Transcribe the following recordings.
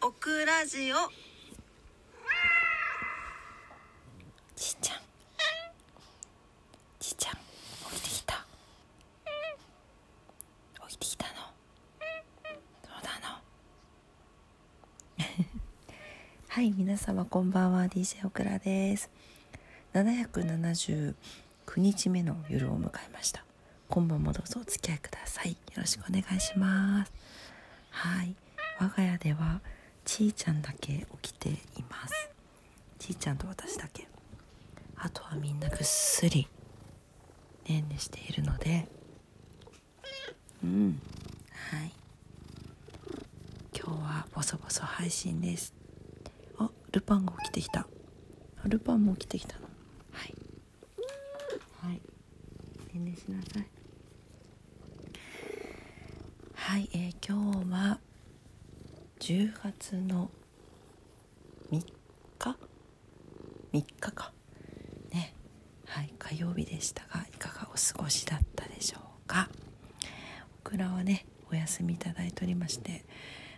オクラジオ。ちーちゃん。ちーちゃん起きてきた。起きてきたの？そうなの？はい皆様こんばんは。DJ オクラです。779日目の夜を迎えました。今晩もどうぞお付き合いください。よろしくお願いします。はい。我が家ではちーちゃんだけ起きています。ちーちゃんと私だけ。あとはみんなぐっすりねんねしているので。うん。はい。今日はボソボソ配信です。あルパンが起きてきた。ルパンも起きてきたの。はい。はい。ねんねしなさい。はい、えー今日は10月の3日3日かね。はい火曜日でしたがいかがお過ごしだったでしょうか？オクラはねお休みいただいておりまして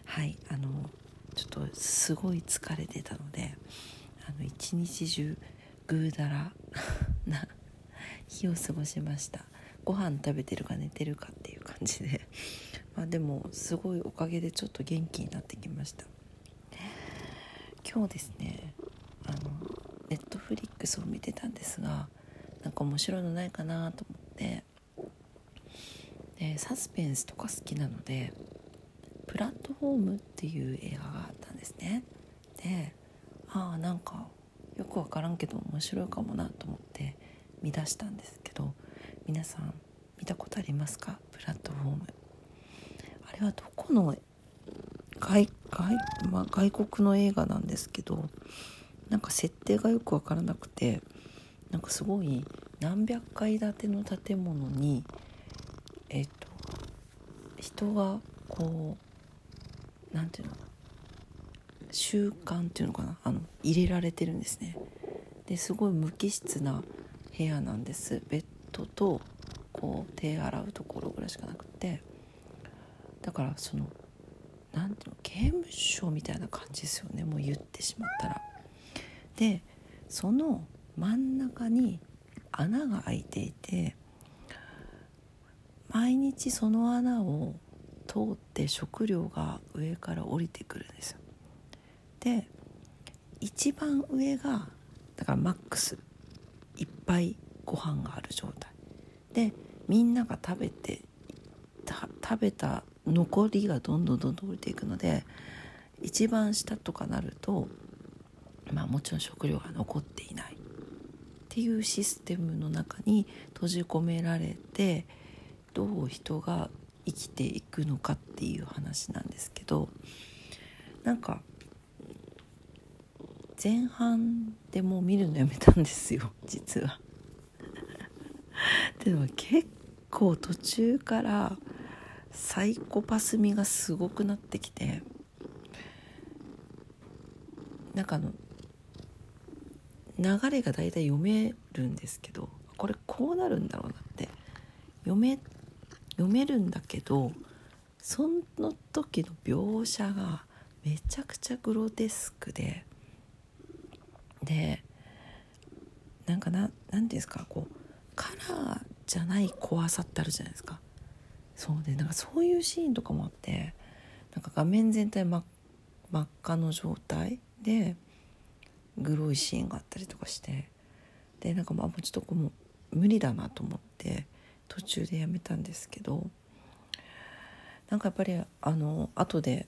はいあのちょっとすごい疲れてたのであの一日中ぐうだら な日を過ごしました。ご飯食べてるか寝てるかっていう感じで。まあでもすごいおかげでちょっと元気になってきました。今日ですねあのネットフリックスを見てたんですがなんか面白いのないかなと思って。でサスペンスとか好きなので「プラットフォーム」っていう映画があったんですね。でああなんかよくわからんけど面白いかもなと思って見出したんですけど皆さん見たことありますか？プラットフォーム。あれはどこの外外,、まあ、外国の映画なんですけどなんか設定がよく分からなくてなんかすごい何百階建ての建物にえっ、と人がこうなんていうの習慣っていうのかなあの入れられてるんですね。ですごい無機質な部屋なんです。ベッドとこう手洗うところぐらいしかなくて。だからそのなんていうの刑務所みたいな感じですよねもう言ってしまったら。でその真ん中に穴が開いていて毎日その穴を通って食料が上から降りてくるんですよ。で一番上がだからマックスいっぱいご飯がある状態でみんなが食べてた食べた残りがどんどんどんどん降りていくので一番下とかなるとまあもちろん食料が残っていないっていうシステムの中に閉じ込められてどう人が生きていくのかっていう話なんですけどなんか前半でもう見るのやめたんですよ 実は。でも結構途中からサイコパス味がすごくなってきてなんかあの流れが大体読めるんですけどこれこうなるんだろうなって読め読めるんだけどその時の描写がめちゃくちゃグロテスクででなんかななんていうんですかこうカラーじゃない怖さってあるじゃないですか。そうでなんかそういうシーンとかもあってなんか画面全体真真っ赤の状態でグロいシーンがあったりとかしてでなんかまあもうちょっとこうも無理だなと思って途中でやめたんですけどなんかやっぱりあの後で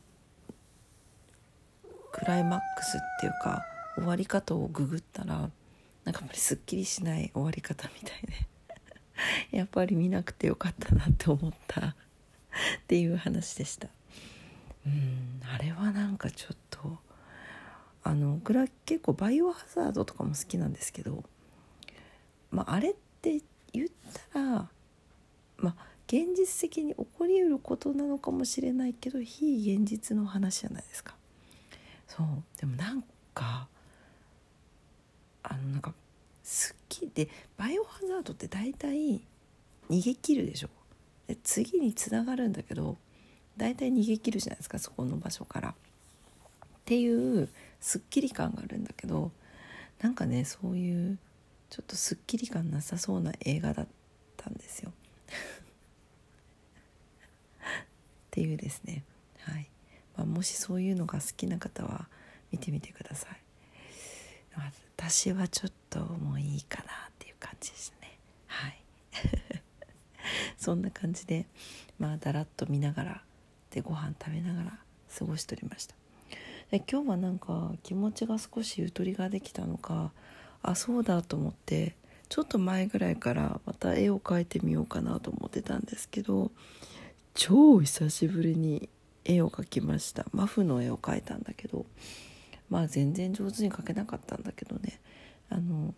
クライマックスっていうか終わり方をググったらなんかやっぱりすっきりしない終わり方みたいで。やっぱり見なくてよかったなって思った。っていう話でした。うんあれはなんかちょっとあの僕ら結構バイオハザードとかも好きなんですけど、まあ、あれって言ったらまあ現実的に起こりうることなのかもしれないけど非現実の話じゃないですか。そう。でもなんかあのなんか好きでバイオハザードって大体逃げ切るでしょで次につながるんだけど大体逃げ切るじゃないですかそこの場所から。っていうすっきり感があるんだけどなんかねそういうちょっとすっきり感なさそうな映画だったんですよ。っていうですねはい、まあ、もしそういうのが好きな方は見てみてください。私はちょっともういいかなっていう感じですねはいそんな感じでまあだらっと見ながらでご飯食べながら過ごしておりました。で今日はなんか気持ちが少しゆとりができたのかあそうだと思ってちょっと前ぐらいからまた絵を描いてみようかなと思ってたんですけど超久しぶりに絵を描きました。マフの絵を描いたんだけどまあ全然上手に描けなかったんだけどね。あの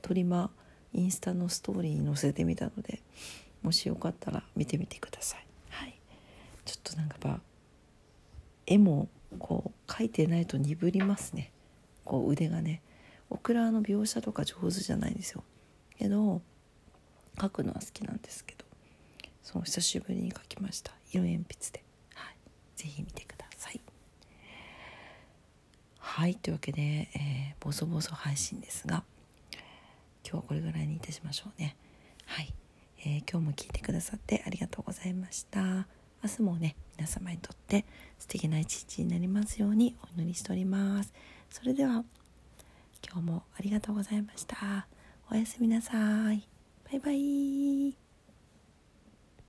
トリマインスタのストーリーに載せてみたのでもしよかったら見てみてください。はい、ちょっとなんかやっぱ絵もこう描いてないと鈍りますね。こう腕がね。オクラの描写とか上手じゃないんですよ。けど描くのは好きなんですけど。そう久しぶりに描きました。色鉛筆で、はい、ぜひ見てください。はい。というわけで、えー、ボソボソ配信ですが今日はこれぐらいにいたしましょうね。はい、えー、今日も聞いてくださってありがとうございました。明日もね皆様にとって素敵な一日になりますようにお祈りしております。それでは今日もありがとうございました。おやすみなさい。バイバイ。